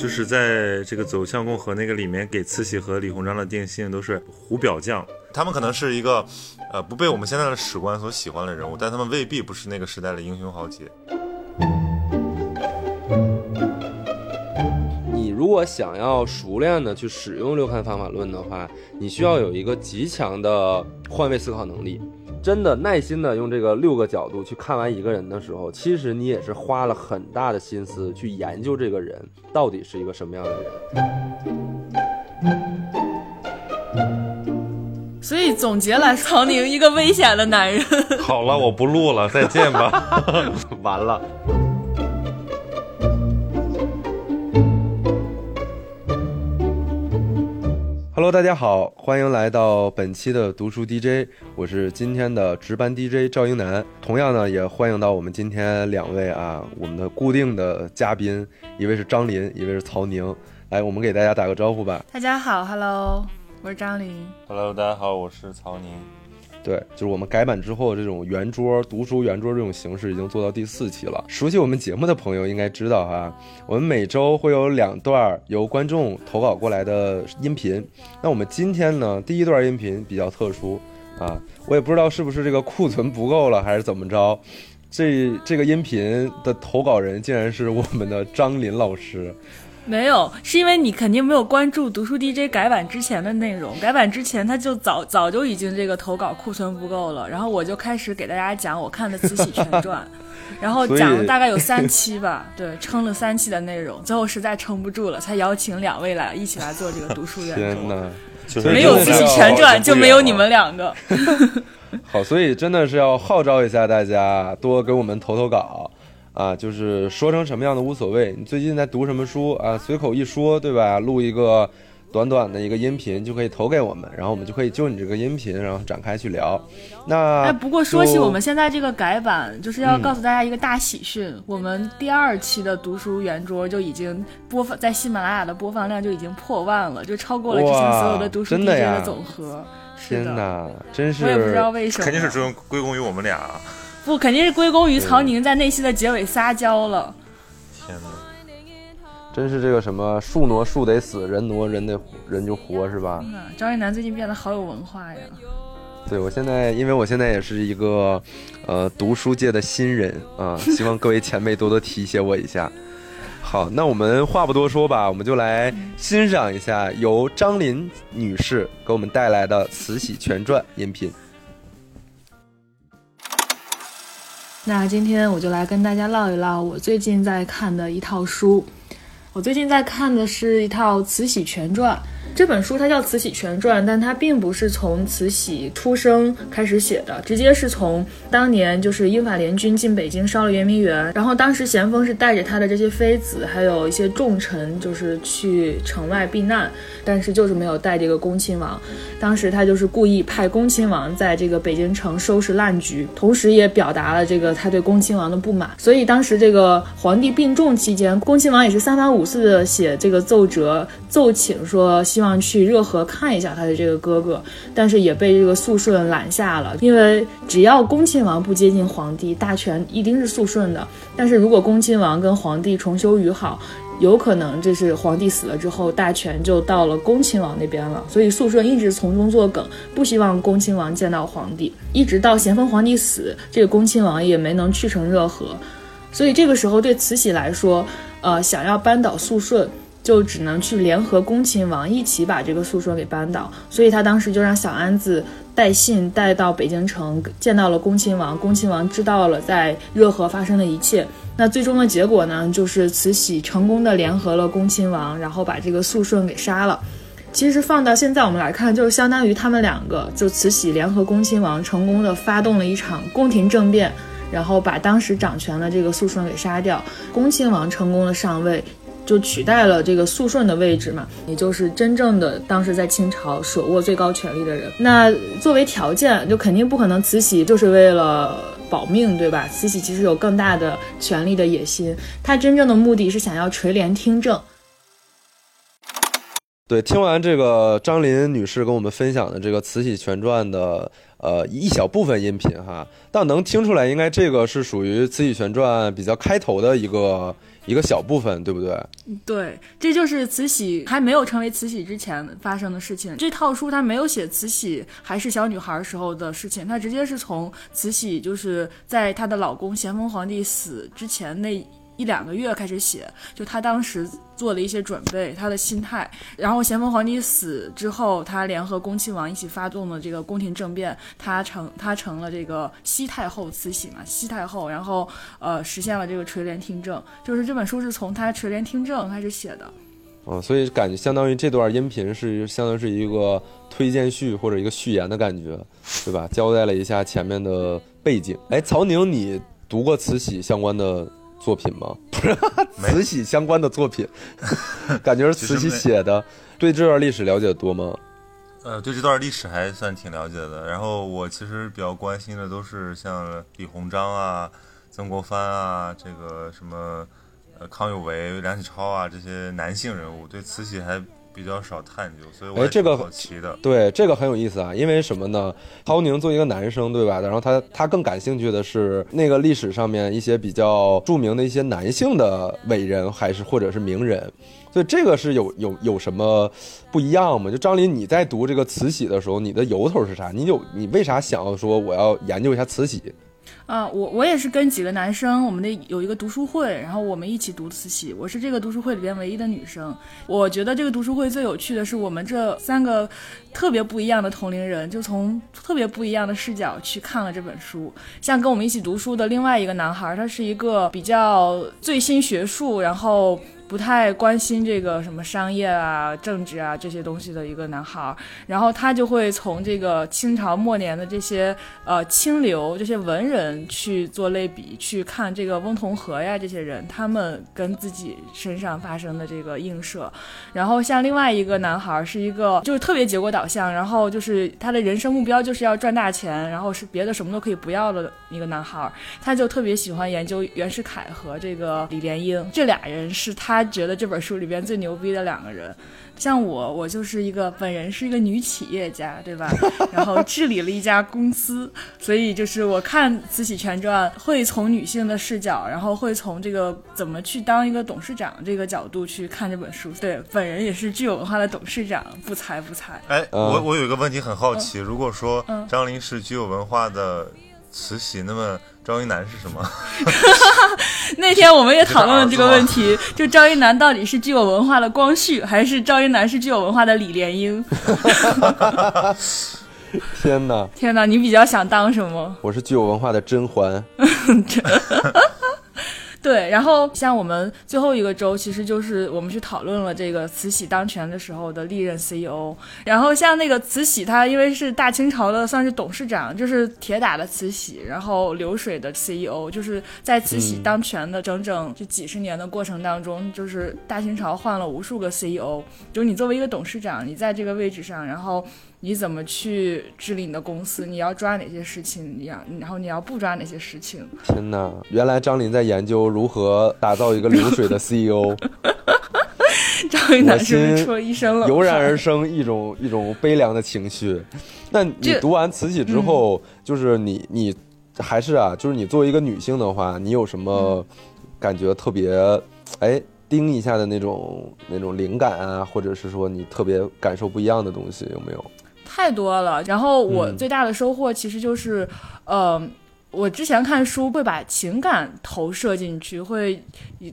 就是在这个走向共和那个里面，给慈禧和李鸿章的定性都是胡表匠，他们可能是一个，呃，不被我们现在的史官所喜欢的人物，但他们未必不是那个时代的英雄豪杰。你如果想要熟练的去使用六看方法论的话，你需要有一个极强的换位思考能力。真的耐心的用这个六个角度去看完一个人的时候，其实你也是花了很大的心思去研究这个人到底是一个什么样的人。所以总结来，曹宁一个危险的男人。好了，我不录了，再见吧。完了。Hello，大家好，欢迎来到本期的读书 DJ，我是今天的值班 DJ 赵英男。同样呢，也欢迎到我们今天两位啊，我们的固定的嘉宾，一位是张林，一位是曹宁。来，我们给大家打个招呼吧。大家好，Hello，我是张林。Hello，大家好，我是曹宁。对，就是我们改版之后，这种圆桌读书圆桌这种形式已经做到第四期了。熟悉我们节目的朋友应该知道哈，我们每周会有两段由观众投稿过来的音频。那我们今天呢，第一段音频比较特殊啊，我也不知道是不是这个库存不够了，还是怎么着，这这个音频的投稿人竟然是我们的张林老师。没有，是因为你肯定没有关注读书 DJ 改版之前的内容。改版之前，他就早早就已经这个投稿库存不够了。然后我就开始给大家讲我看的《慈禧全传》，然后讲了大概有三期吧，对，撑了三期的内容，最后实在撑不住了，才邀请两位来一起来做这个读书员。天哪，没有《慈禧全传》就没有你们两个。好，所以真的是要号召一下大家，多给我们投投稿。啊，就是说成什么样的无所谓。你最近在读什么书啊？随口一说，对吧？录一个短短的一个音频就可以投给我们，然后我们就可以就你这个音频，然后展开去聊。那哎，不过说起我们现在这个改版，就是要告诉大家一个大喜讯：我们第二期的读书圆桌就已经播放在喜马拉雅的播放量就已经破万了，就超过了之前所有的读书 DJ 的总和。天哪，真是我也不知道为什么，肯定是归归功于我们俩。不，肯定是归功于曹宁在内心的结尾撒娇了。天哪，真是这个什么树挪树得死，人挪人得人就活是吧？嗯张一楠最近变得好有文化呀。对，我现在因为我现在也是一个呃读书界的新人啊，希望各位前辈多多提携我一下。好，那我们话不多说吧，我们就来欣赏一下由张琳女士给我们带来的《慈禧全传》音频。那今天我就来跟大家唠一唠我最近在看的一套书。我最近在看的是一套《慈禧全传》。这本书它叫《慈禧全传》，但它并不是从慈禧出生开始写的，直接是从当年就是英法联军进北京烧了圆明园，然后当时咸丰是带着他的这些妃子，还有一些重臣，就是去城外避难，但是就是没有带这个恭亲王。当时他就是故意派恭亲王在这个北京城收拾烂局，同时也表达了这个他对恭亲王的不满。所以当时这个皇帝病重期间，恭亲王也是三番五次的写这个奏折奏请说希望。去热河看一下他的这个哥哥，但是也被这个肃顺拦下了。因为只要恭亲王不接近皇帝，大权一定是肃顺的。但是如果恭亲王跟皇帝重修于好，有可能这是皇帝死了之后，大权就到了恭亲王那边了。所以肃顺一直从中作梗，不希望恭亲王见到皇帝。一直到咸丰皇帝死，这个恭亲王也没能去成热河。所以这个时候对慈禧来说，呃，想要扳倒肃顺。就只能去联合恭亲王一起把这个肃顺给扳倒，所以他当时就让小安子带信带到北京城，见到了恭亲王。恭亲王知道了在热河发生的一切。那最终的结果呢，就是慈禧成功的联合了恭亲王，然后把这个肃顺给杀了。其实放到现在我们来看，就是相当于他们两个，就慈禧联合恭亲王，成功的发动了一场宫廷政变，然后把当时掌权的这个肃顺给杀掉，恭亲王成功的上位。就取代了这个肃顺的位置嘛，也就是真正的当时在清朝手握最高权力的人。那作为条件，就肯定不可能慈禧就是为了保命，对吧？慈禧其实有更大的权力的野心，她真正的目的是想要垂帘听政。对，听完这个张琳女士跟我们分享的这个《慈禧全传》的呃一小部分音频哈，但能听出来，应该这个是属于《慈禧全传》比较开头的一个。一个小部分，对不对？对，这就是慈禧还没有成为慈禧之前发生的事情。这套书它没有写慈禧还是小女孩时候的事情，它直接是从慈禧就是在她的老公咸丰皇帝死之前那。一两个月开始写，就他当时做了一些准备，他的心态。然后咸丰皇帝死之后，他联合恭亲王一起发动了这个宫廷政变，他成他成了这个西太后慈禧嘛，西太后，然后呃实现了这个垂帘听政，就是这本书是从他垂帘听政开始写的。嗯，所以感觉相当于这段音频是相当于是一个推荐序或者一个序言的感觉，对吧？交代了一下前面的背景。哎，曹宁，你读过慈禧相关的？作品吗？不是慈禧相关的作品，感觉是慈禧写的。对这段历史了解多吗？呃，对这段历史还算挺了解的。然后我其实比较关心的都是像李鸿章啊、曾国藩啊，这个什么呃康有为、梁启超啊这些男性人物。对慈禧还。比较少探究，所以我这个好奇的。对，这个很有意思啊，因为什么呢？陶宁作为一个男生，对吧？然后他他更感兴趣的是那个历史上面一些比较著名的一些男性的伟人，还是或者是名人，所以这个是有有有什么不一样吗？就张林，你在读这个慈禧的时候，你的由头是啥？你有你为啥想要说我要研究一下慈禧？啊，我我也是跟几个男生，我们的有一个读书会，然后我们一起读慈禧。我是这个读书会里边唯一的女生。我觉得这个读书会最有趣的是，我们这三个特别不一样的同龄人，就从特别不一样的视角去看了这本书。像跟我们一起读书的另外一个男孩，他是一个比较最新学术，然后。不太关心这个什么商业啊、政治啊这些东西的一个男孩，然后他就会从这个清朝末年的这些呃清流、这些文人去做类比，去看这个翁同龢呀这些人，他们跟自己身上发生的这个映射。然后像另外一个男孩是一个就是特别结果导向，然后就是他的人生目标就是要赚大钱，然后是别的什么都可以不要的一个男孩，他就特别喜欢研究袁世凯和这个李莲英这俩人是他。他觉得这本书里边最牛逼的两个人，像我，我就是一个本人是一个女企业家，对吧？然后治理了一家公司，所以就是我看《慈禧全传》会从女性的视角，然后会从这个怎么去当一个董事长这个角度去看这本书。对，本人也是具有文化的董事长，不才不才。哎，我我有一个问题很好奇，如果说张琳是具有文化的慈禧，那么。赵一楠是什么？那天我们也讨论了这个问题，就赵一楠到底是具有文化的光绪，还是赵一楠是具有文化的李莲英？天哪！天哪！你比较想当什么？我是具有文化的甄嬛。对，然后像我们最后一个周，其实就是我们去讨论了这个慈禧当权的时候的历任 CEO。然后像那个慈禧，她因为是大清朝的，算是董事长，就是铁打的慈禧，然后流水的 CEO，就是在慈禧当权的整整这几十年的过程当中，就是大清朝换了无数个 CEO。就是你作为一个董事长，你在这个位置上，然后。你怎么去治理你的公司？你要抓哪些事情？你要，然后你要不抓哪些事情？天哪！原来张琳在研究如何打造一个流水的 CEO。张云南是不是说一声了，油然而生一种一种悲凉的情绪。那你读完慈禧之后，就是你你还是啊，就是你作为一个女性的话，你有什么感觉特别哎？盯一下的那种那种灵感啊，或者是说你特别感受不一样的东西，有没有？太多了。然后我最大的收获其实就是，呃。我之前看书会把情感投射进去，会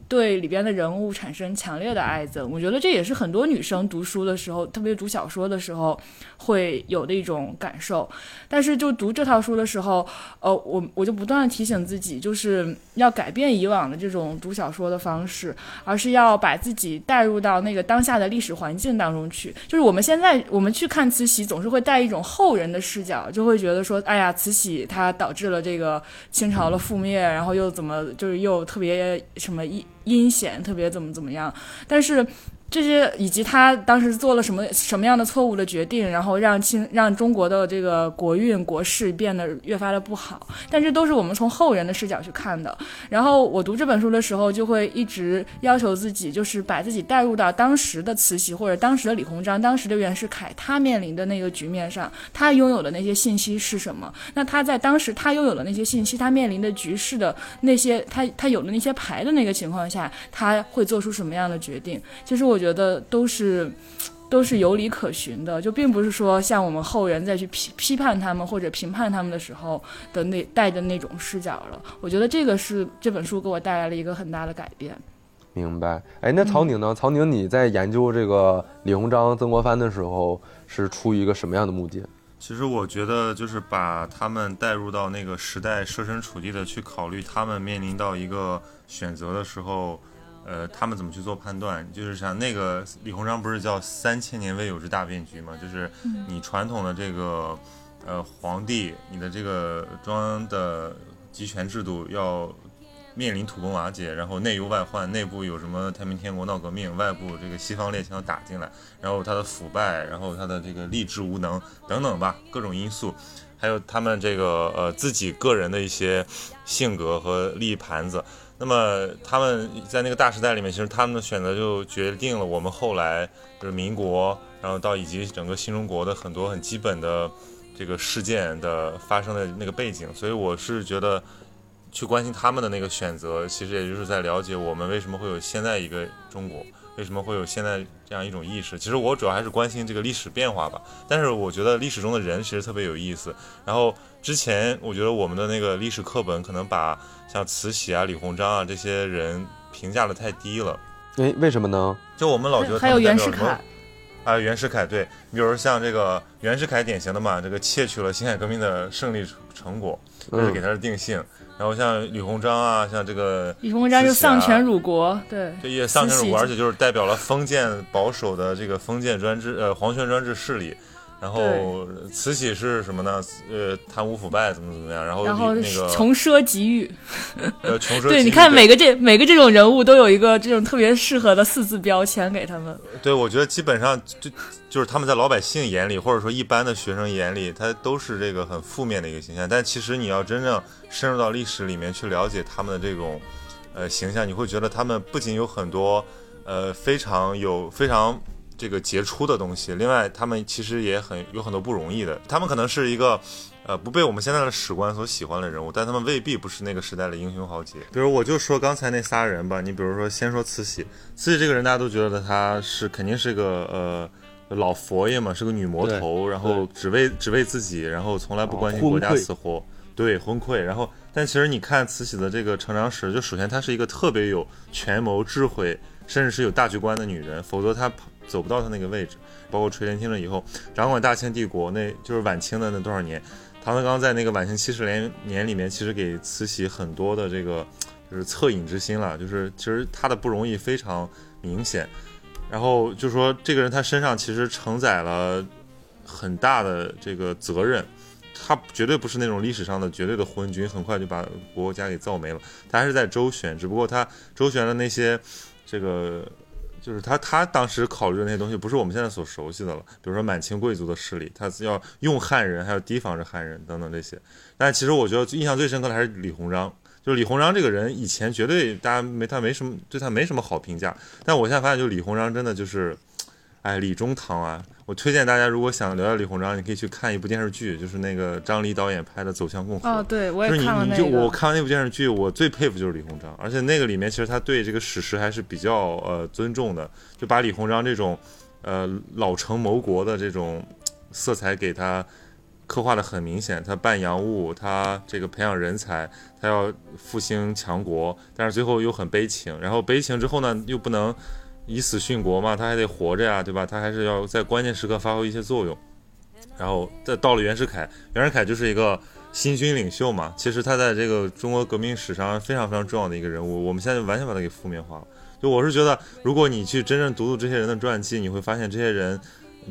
对里边的人物产生强烈的爱憎。我觉得这也是很多女生读书的时候，特别读小说的时候会有的一种感受。但是就读这套书的时候，呃，我我就不断的提醒自己，就是要改变以往的这种读小说的方式，而是要把自己带入到那个当下的历史环境当中去。就是我们现在我们去看慈禧，总是会带一种后人的视角，就会觉得说，哎呀，慈禧她导致了这个。清朝的覆灭，然后又怎么就是又特别什么阴险，特别怎么怎么样？但是这些以及他当时做了什么什么样的错误的决定，然后让清让中国的这个国运国势变得越发的不好。但这都是我们从后人的视角去看的。然后我读这本书的时候，就会一直要求自己，就是把自己带入到当时的慈禧或者当时的李鸿章、当时的袁世凯他面临的那个局面上，他拥有的那些信息是什么？那他在当时他拥有的那些信息，他面临的局势的那些他他有的那些牌的那个情况下，他会做出什么样的决定？其实我。我觉得都是，都是有理可循的，就并不是说像我们后人再去批批判他们或者评判他们的时候的那带的那种视角了。我觉得这个是这本书给我带来了一个很大的改变。明白。哎，那曹宁呢？曹宁，你在研究这个李鸿章、曾国藩的时候，是出于一个什么样的目的？其实我觉得就是把他们带入到那个时代，设身处地的去考虑他们面临到一个选择的时候。呃，他们怎么去做判断？就是像那个李鸿章不是叫三千年未有之大变局吗？就是你传统的这个呃皇帝，你的这个中央的集权制度要面临土崩瓦解，然后内忧外患，内部有什么太平天国闹革命，外部这个西方列强打进来，然后他的腐败，然后他的这个吏治无能等等吧，各种因素，还有他们这个呃自己个人的一些性格和利益盘子。那么他们在那个大时代里面，其实他们的选择就决定了我们后来就是民国，然后到以及整个新中国的很多很基本的这个事件的发生的那个背景。所以我是觉得，去关心他们的那个选择，其实也就是在了解我们为什么会有现在一个中国，为什么会有现在这样一种意识。其实我主要还是关心这个历史变化吧。但是我觉得历史中的人其实特别有意思。然后之前我觉得我们的那个历史课本可能把。像慈禧啊、李鸿章啊这些人评价的太低了，哎，为什么呢？就我们老觉得还有袁世凯啊，袁世凯对，比如像这个袁世凯典型的嘛，这个窃取了辛亥革命的胜利成果，这是给他的定性。然后像李鸿章啊，像这个李鸿章就丧权辱国，对，这也丧权辱国，而且就是代表了封建保守的这个封建专制呃皇权专制势力。然后慈禧是什么呢？呃，贪污腐败怎么怎么样？然后然后那个穷奢极欲，呃，穷奢对，你看每个这每个这种人物都有一个这种特别适合的四字标签给他们。对，我觉得基本上就就是他们在老百姓眼里，或者说一般的学生眼里，他都是这个很负面的一个形象。但其实你要真正深入到历史里面去了解他们的这种呃形象，你会觉得他们不仅有很多呃非常有非常。这个杰出的东西，另外他们其实也很有很多不容易的。他们可能是一个，呃，不被我们现在的史官所喜欢的人物，但他们未必不是那个时代的英雄豪杰。比如我就说刚才那仨人吧，你比如说先说慈禧，慈禧这个人大家都觉得她是肯定是个呃老佛爷嘛，是个女魔头，然后只为只为自己，然后从来不关心国家死活，对，昏聩。然后但其实你看慈禧的这个成长史，就首先她是一个特别有权谋智慧，甚至是有大局观的女人，否则她。走不到他那个位置，包括垂帘听政以后，掌管大清帝国，那就是晚清的那多少年。唐德刚在那个晚清七十年年里面，其实给慈禧很多的这个就是恻隐之心了，就是其实他的不容易非常明显。然后就说这个人他身上其实承载了很大的这个责任，他绝对不是那种历史上的绝对的昏君，很快就把国家给造没了。他还是在周旋，只不过他周旋的那些这个。就是他，他当时考虑的那些东西，不是我们现在所熟悉的了。比如说满清贵族的势力，他要用汉人，还要提防着汉人等等这些。但其实我觉得印象最深刻的还是李鸿章。就是李鸿章这个人，以前绝对大家没他没什么对他没什么好评价。但我现在发现，就李鸿章真的就是，哎，李中堂啊。我推荐大家，如果想聊聊李鸿章，你可以去看一部电视剧，就是那个张黎导演拍的《走向共和》。哦，对，我也看了那个。就我看完那部电视剧，我最佩服就是李鸿章，而且那个里面其实他对这个史实还是比较呃尊重的，就把李鸿章这种呃老成谋国的这种色彩给他刻画的很明显。他办洋务，他这个培养人才，他要复兴强国，但是最后又很悲情。然后悲情之后呢，又不能。以死殉国嘛，他还得活着呀，对吧？他还是要在关键时刻发挥一些作用。然后再到了袁世凯，袁世凯就是一个新军领袖嘛。其实他在这个中国革命史上非常非常重要的一个人物。我们现在就完全把他给负面化了。就我是觉得，如果你去真正读读这些人的传记，你会发现这些人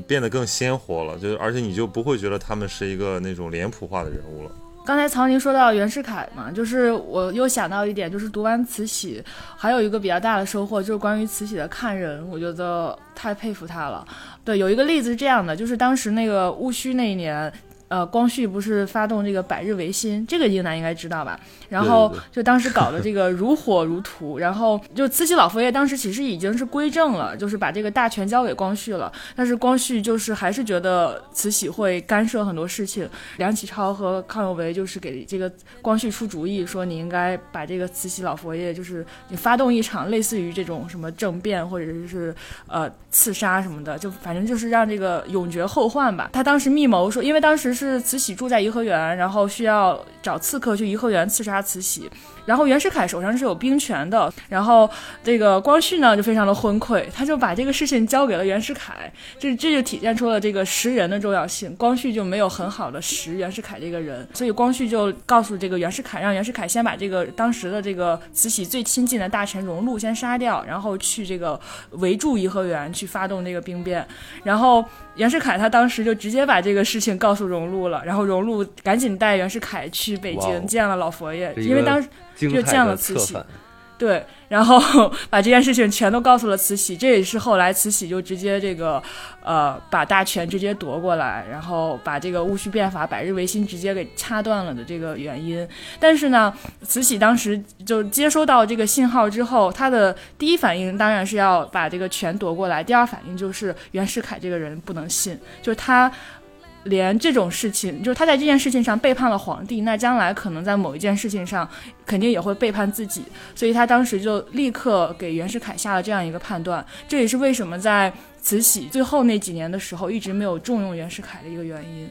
变得更鲜活了。就而且你就不会觉得他们是一个那种脸谱化的人物了。刚才曹宁说到袁世凯嘛，就是我又想到一点，就是读完慈禧，还有一个比较大的收获，就是关于慈禧的看人，我觉得太佩服他了。对，有一个例子是这样的，就是当时那个戊戌那一年。呃，光绪不是发动这个百日维新，这个英男应该知道吧？然后就当时搞的这个 如火如荼，然后就慈禧老佛爷当时其实已经是归正了，就是把这个大权交给光绪了。但是光绪就是还是觉得慈禧会干涉很多事情。梁启超和康有为就是给这个光绪出主意，说你应该把这个慈禧老佛爷就是你发动一场类似于这种什么政变或者是呃刺杀什么的，就反正就是让这个永绝后患吧。他当时密谋说，因为当时。是慈禧住在颐和园，然后需要找刺客去颐和园刺杀慈禧。然后袁世凯手上是有兵权的，然后这个光绪呢就非常的昏聩，他就把这个事情交给了袁世凯，这这就体现出了这个识人的重要性。光绪就没有很好的识袁世凯这个人，所以光绪就告诉这个袁世凯，让袁世凯先把这个当时的这个慈禧最亲近的大臣荣禄先杀掉，然后去这个围住颐和园去发动这个兵变。然后袁世凯他当时就直接把这个事情告诉荣禄了，然后荣禄赶紧带袁世凯去北京见了老佛爷，因为当时。就见了慈禧，对，然后 把这件事情全都告诉了慈禧，这也是后来慈禧就直接这个，呃，把大权直接夺过来，然后把这个戊戌变法、百日维新直接给掐断了的这个原因。但是呢，慈禧当时就接收到这个信号之后，她的第一反应当然是要把这个权夺过来，第二反应就是袁世凯这个人不能信，就是他。连这种事情，就是他在这件事情上背叛了皇帝，那将来可能在某一件事情上，肯定也会背叛自己，所以他当时就立刻给袁世凯下了这样一个判断。这也是为什么在慈禧最后那几年的时候，一直没有重用袁世凯的一个原因。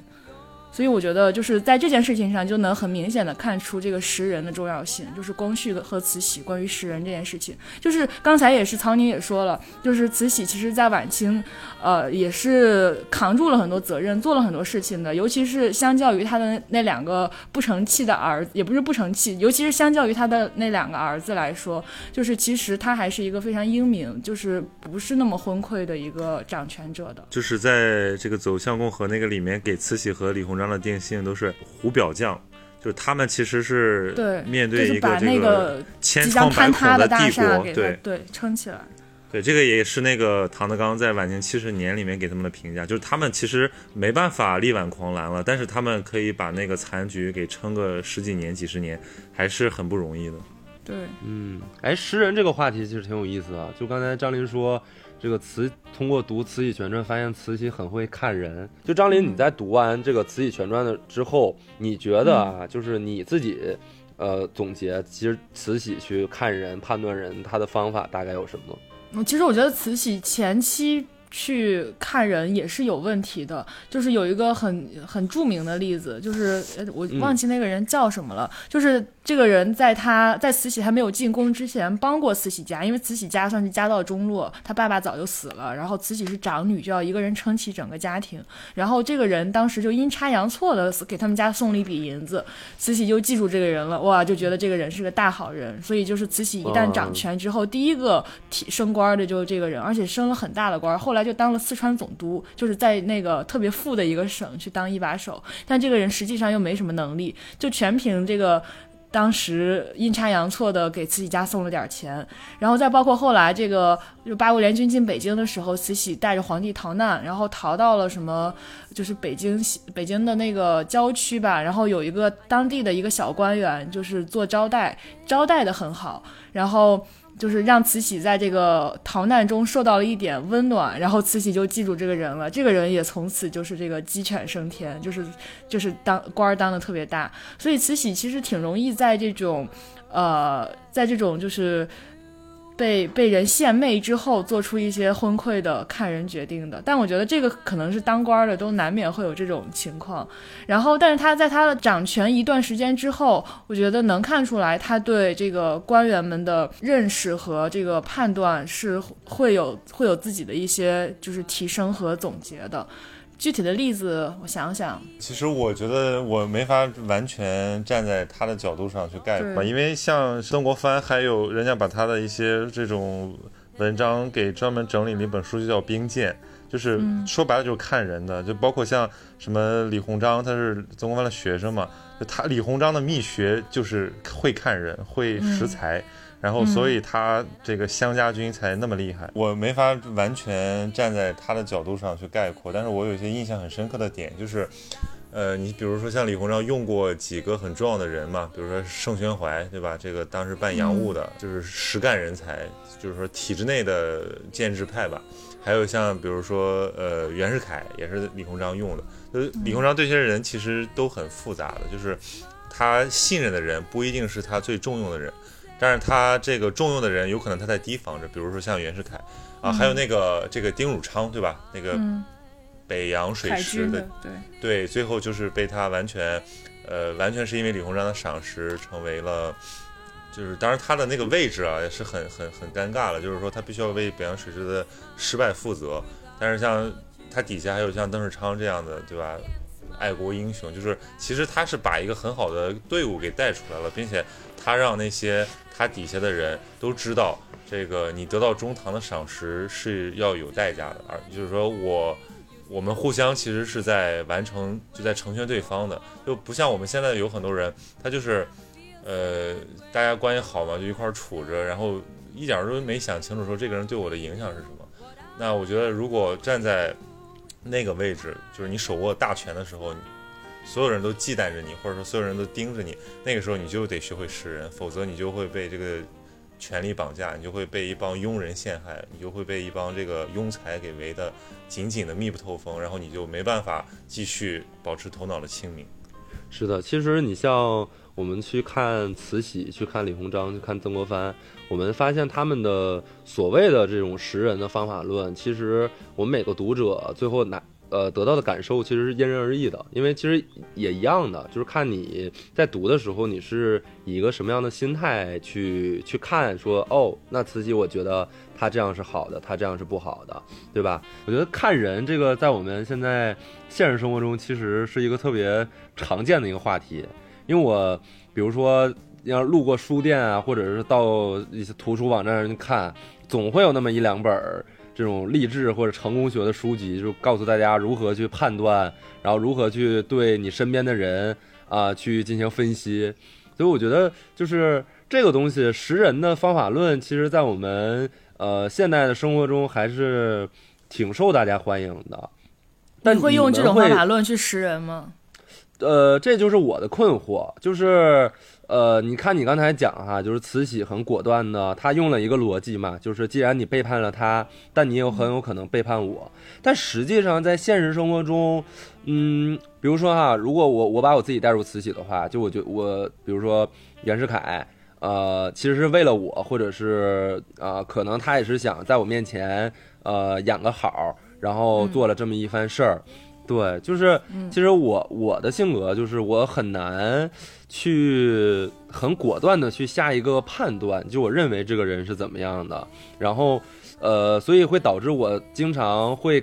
所以我觉得，就是在这件事情上，就能很明显的看出这个识人的重要性。就是光绪和慈禧关于识人这件事情，就是刚才也是曹宁也说了，就是慈禧其实在晚清，呃，也是扛住了很多责任，做了很多事情的。尤其是相较于他的那两个不成器的儿，也不是不成器，尤其是相较于他的那两个儿子来说，就是其实他还是一个非常英明，就是不是那么昏聩的一个掌权者的。就是在这个走向共和那个里面，给慈禧和李鸿章。的定性都是胡表匠，就是他们其实是对面对一个这个千疮百孔的帝国，对对撑起来。对，这个也是那个唐德刚在晚清七十年里面给他们的评价，就是他们其实没办法力挽狂澜了，但是他们可以把那个残局给撑个十几年、几十年，还是很不容易的。对，嗯，哎，诗人这个话题其实挺有意思的，就刚才张林说。这个慈通过读《慈禧全传》，发现慈禧很会看人。就张琳，你在读完这个《慈禧全传》的之后，你觉得啊，就是你自己，呃，总结，其实慈禧去看人、判断人，她的方法大概有什么？嗯，其实我觉得慈禧前期去看人也是有问题的。就是有一个很很著名的例子，就是我忘记那个人叫什么了，就是。这个人在他在慈禧还没有进宫之前帮过慈禧家，因为慈禧家算是家道中落，他爸爸早就死了，然后慈禧是长女，就要一个人撑起整个家庭。然后这个人当时就阴差阳错的给他们家送了一笔银子，慈禧就记住这个人了，哇，就觉得这个人是个大好人。所以就是慈禧一旦掌权之后，第一个提升官的就是这个人，而且升了很大的官，后来就当了四川总督，就是在那个特别富的一个省去当一把手。但这个人实际上又没什么能力，就全凭这个。当时阴差阳错的给慈禧家送了点钱，然后再包括后来这个就八国联军进北京的时候，慈禧带着皇帝逃难，然后逃到了什么就是北京北京的那个郊区吧，然后有一个当地的一个小官员就是做招待，招待的很好，然后。就是让慈禧在这个逃难中受到了一点温暖，然后慈禧就记住这个人了。这个人也从此就是这个鸡犬升天，就是就是当官儿当的特别大。所以慈禧其实挺容易在这种，呃，在这种就是。被被人献媚之后，做出一些昏聩的看人决定的，但我觉得这个可能是当官的都难免会有这种情况。然后，但是他在他的掌权一段时间之后，我觉得能看出来他对这个官员们的认识和这个判断是会有会有自己的一些就是提升和总结的。具体的例子，我想想。其实我觉得我没法完全站在他的角度上去概括，因为像曾国藩，还有人家把他的一些这种文章给专门整理了一本书，就叫《兵谏》，就是说白了就是看人的，就包括像什么李鸿章，他是曾国藩的学生嘛，就他李鸿章的秘学就是会看人，会识才。然后，所以他这个湘家军才那么厉害。我没法完全站在他的角度上去概括，但是我有一些印象很深刻的点，就是，呃，你比如说像李鸿章用过几个很重要的人嘛，比如说盛宣怀，对吧？这个当时办洋务的，就是实干人才，就是说体制内的建制派吧。还有像比如说，呃，袁世凯也是李鸿章用的。就是李鸿章对这些人其实都很复杂的，就是他信任的人不一定是他最重用的人。但是他这个重用的人，有可能他在提防着，比如说像袁世凯啊，还有那个这个丁汝昌，对吧？那个北洋水师的，对对，最后就是被他完全，呃，完全是因为李鸿章的赏识，成为了，就是当然他的那个位置啊，也是很很很尴尬了，就是说他必须要为北洋水师的失败负责。但是像他底下还有像邓世昌这样的，对吧？爱国英雄，就是其实他是把一个很好的队伍给带出来了，并且。他让那些他底下的人都知道，这个你得到中堂的赏识是要有代价的，而就是说我我们互相其实是在完成，就在成全对方的，就不像我们现在有很多人，他就是呃大家关系好嘛，就一块处着，然后一点都没想清楚说这个人对我的影响是什么。那我觉得如果站在那个位置，就是你手握大权的时候。所有人都忌惮着你，或者说所有人都盯着你，那个时候你就得学会识人，否则你就会被这个权力绑架，你就会被一帮庸人陷害，你就会被一帮这个庸才给围得紧紧的、密不透风，然后你就没办法继续保持头脑的清明。是的，其实你像我们去看慈禧，去看李鸿章，去看曾国藩，我们发现他们的所谓的这种识人的方法论，其实我们每个读者最后拿。呃，得到的感受其实是因人而异的，因为其实也一样的，就是看你在读的时候，你是以一个什么样的心态去去看，说哦，那慈禧，我觉得他这样是好的，他这样是不好的，对吧？我觉得看人这个在我们现在现实生活中其实是一个特别常见的一个话题，因为我比如说要路过书店啊，或者是到一些图书网站上去看，总会有那么一两本儿。这种励志或者成功学的书籍，就告诉大家如何去判断，然后如何去对你身边的人啊去进行分析。所以我觉得，就是这个东西识人的方法论，其实在我们呃现代的生活中还是挺受大家欢迎的。但你会用这种方法论去识人吗？呃，这就是我的困惑，就是。呃，你看，你刚才讲哈，就是慈禧很果断的，她用了一个逻辑嘛，就是既然你背叛了她，但你也很有可能背叛我。但实际上，在现实生活中，嗯，比如说哈，如果我我把我自己带入慈禧的话，就我觉我，比如说袁世凯，呃，其实是为了我，或者是啊，可能他也是想在我面前呃演个好，然后做了这么一番事儿。对，就是其实我我的性格就是我很难。去很果断的去下一个判断，就我认为这个人是怎么样的，然后，呃，所以会导致我经常会，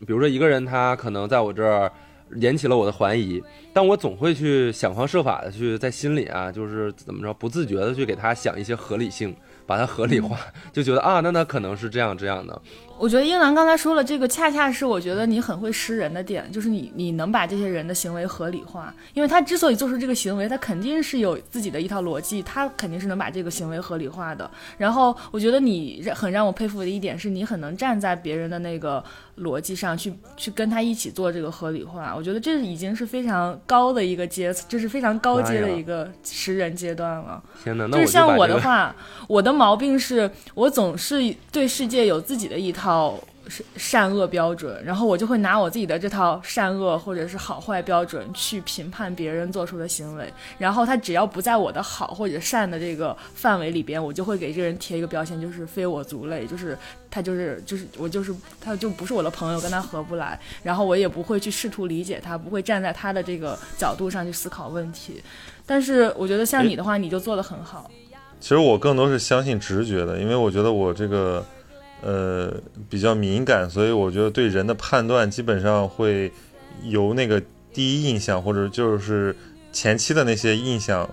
比如说一个人他可能在我这儿引起了我的怀疑，但我总会去想方设法的去在心里啊，就是怎么着不自觉的去给他想一些合理性，把它合理化，就觉得啊，那他可能是这样这样的。我觉得英男刚才说了这个，恰恰是我觉得你很会识人的点，就是你你能把这些人的行为合理化，因为他之所以做出这个行为，他肯定是有自己的一套逻辑，他肯定是能把这个行为合理化的。然后我觉得你很让我佩服的一点是，你很能站在别人的那个逻辑上去去跟他一起做这个合理化。我觉得这已经是非常高的一个阶，这是非常高阶的一个识人阶段了。天哪，就是像我的话，我的毛病是我总是对世界有自己的一套。善善恶标准，然后我就会拿我自己的这套善恶或者是好坏标准去评判别人做出的行为，然后他只要不在我的好或者善的这个范围里边，我就会给这个人贴一个标签，就是非我族类，就是他就是就是我就是他就不是我的朋友，跟他合不来，然后我也不会去试图理解他，不会站在他的这个角度上去思考问题。但是我觉得像你的话，你就做的很好。其实我更多是相信直觉的，因为我觉得我这个。呃，比较敏感，所以我觉得对人的判断基本上会由那个第一印象或者就是前期的那些印象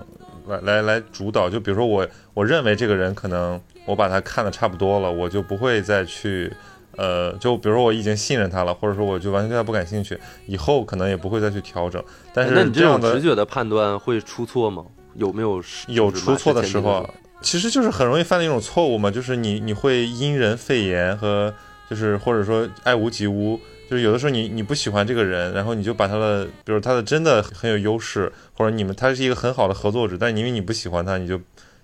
来来来主导。就比如说我，我认为这个人可能，我把他看的差不多了，我就不会再去。呃，就比如说我已经信任他了，或者说我就完全对他不感兴趣，以后可能也不会再去调整。但是那你这种样直觉的判断会出错吗？有没有有出错的时时候，其实就是很容易犯的一种错误嘛，就是你你会因人废言和就是或者说爱屋及乌，就是有的时候你你不喜欢这个人，然后你就把他的，比如他的真的很有优势，或者你们他是一个很好的合作者，但因为你不喜欢他，你就。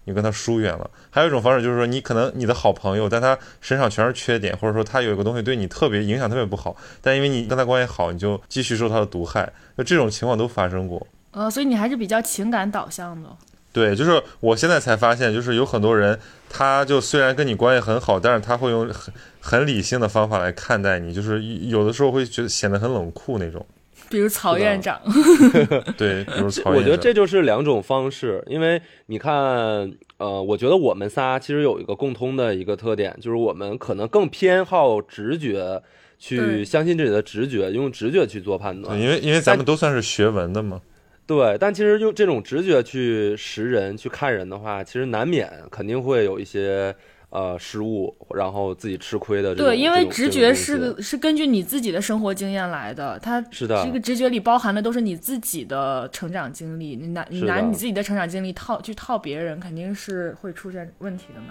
你跟他疏远了。还有一种方式就是说，你可能你的好朋友，但他身上全是缺点，或者说他有一个东西对你特别影响特别不好，但因为你跟他关系好，你就继续受他的毒害。就这种情况都发生过。呃，所以你还是比较情感导向的。对，就是我现在才发现，就是有很多人，他就虽然跟你关系很好，但是他会用很很理性的方法来看待你，就是有的时候会觉得显得很冷酷那种。比如曹院长，对，比如曹院长我觉得这就是两种方式，因为你看，呃，我觉得我们仨其实有一个共通的一个特点，就是我们可能更偏好直觉，去相信自己的直觉，用直觉去做判断。因为因为咱们都算是学文的嘛。对，但其实用这种直觉去识人、去看人的话，其实难免肯定会有一些。呃，失误，然后自己吃亏的。对，因为直觉是是根据你自己的生活经验来的，它是的，这个直觉里包含的都是你自己的成长经历。你拿你拿你自己的成长经历套去套别人，肯定是会出现问题的嘛。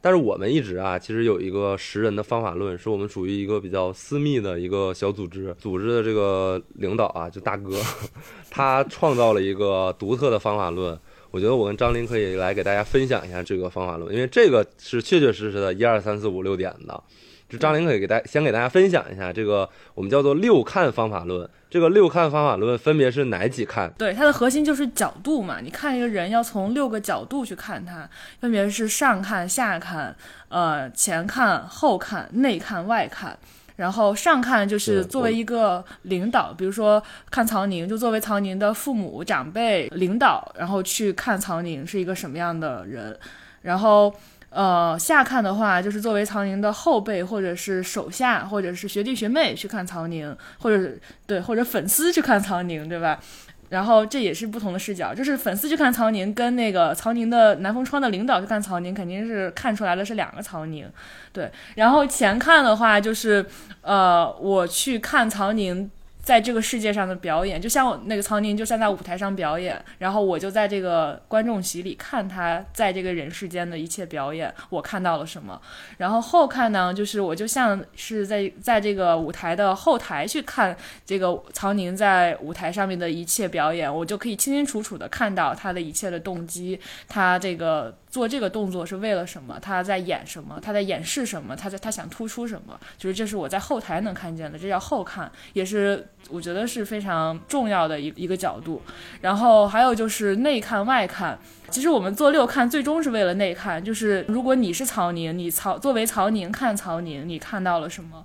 但是我们一直啊，其实有一个识人的方法论，是我们属于一个比较私密的一个小组织，组织的这个领导啊，就大哥，他创造了一个独特的方法论。我觉得我跟张林可以来给大家分享一下这个方法论，因为这个是确确实实的一二三四五六点的。就张林可以给大先给大家分享一下这个我们叫做六看方法论。这个六看方法论分别是哪几看？对，它的核心就是角度嘛。你看一个人要从六个角度去看他，分别是上看、下看、呃前看、后看、内看、外看。然后上看就是作为一个领导，比如说看曹宁，就作为曹宁的父母、长辈、领导，然后去看曹宁是一个什么样的人。然后。呃，下看的话，就是作为曹宁的后辈，或者是手下，或者是学弟学妹去看曹宁，或者对，或者粉丝去看曹宁，对吧？然后这也是不同的视角，就是粉丝去看曹宁，跟那个曹宁的南风窗的领导去看曹宁，肯定是看出来的是两个曹宁，对。然后前看的话，就是呃，我去看曹宁。在这个世界上的表演，就像那个曹宁就站在舞台上表演，然后我就在这个观众席里看他在这个人世间的一切表演，我看到了什么。然后后看呢，就是我就像是在在这个舞台的后台去看这个曹宁在舞台上面的一切表演，我就可以清清楚楚的看到他的一切的动机，他这个。做这个动作是为了什么？他在演什么？他在演示什么？他在他想突出什么？就是这是我在后台能看见的，这叫后看，也是我觉得是非常重要的一一个角度。然后还有就是内看外看，其实我们做六看最终是为了内看，就是如果你是曹宁，你曹作为曹宁看曹宁，你看到了什么？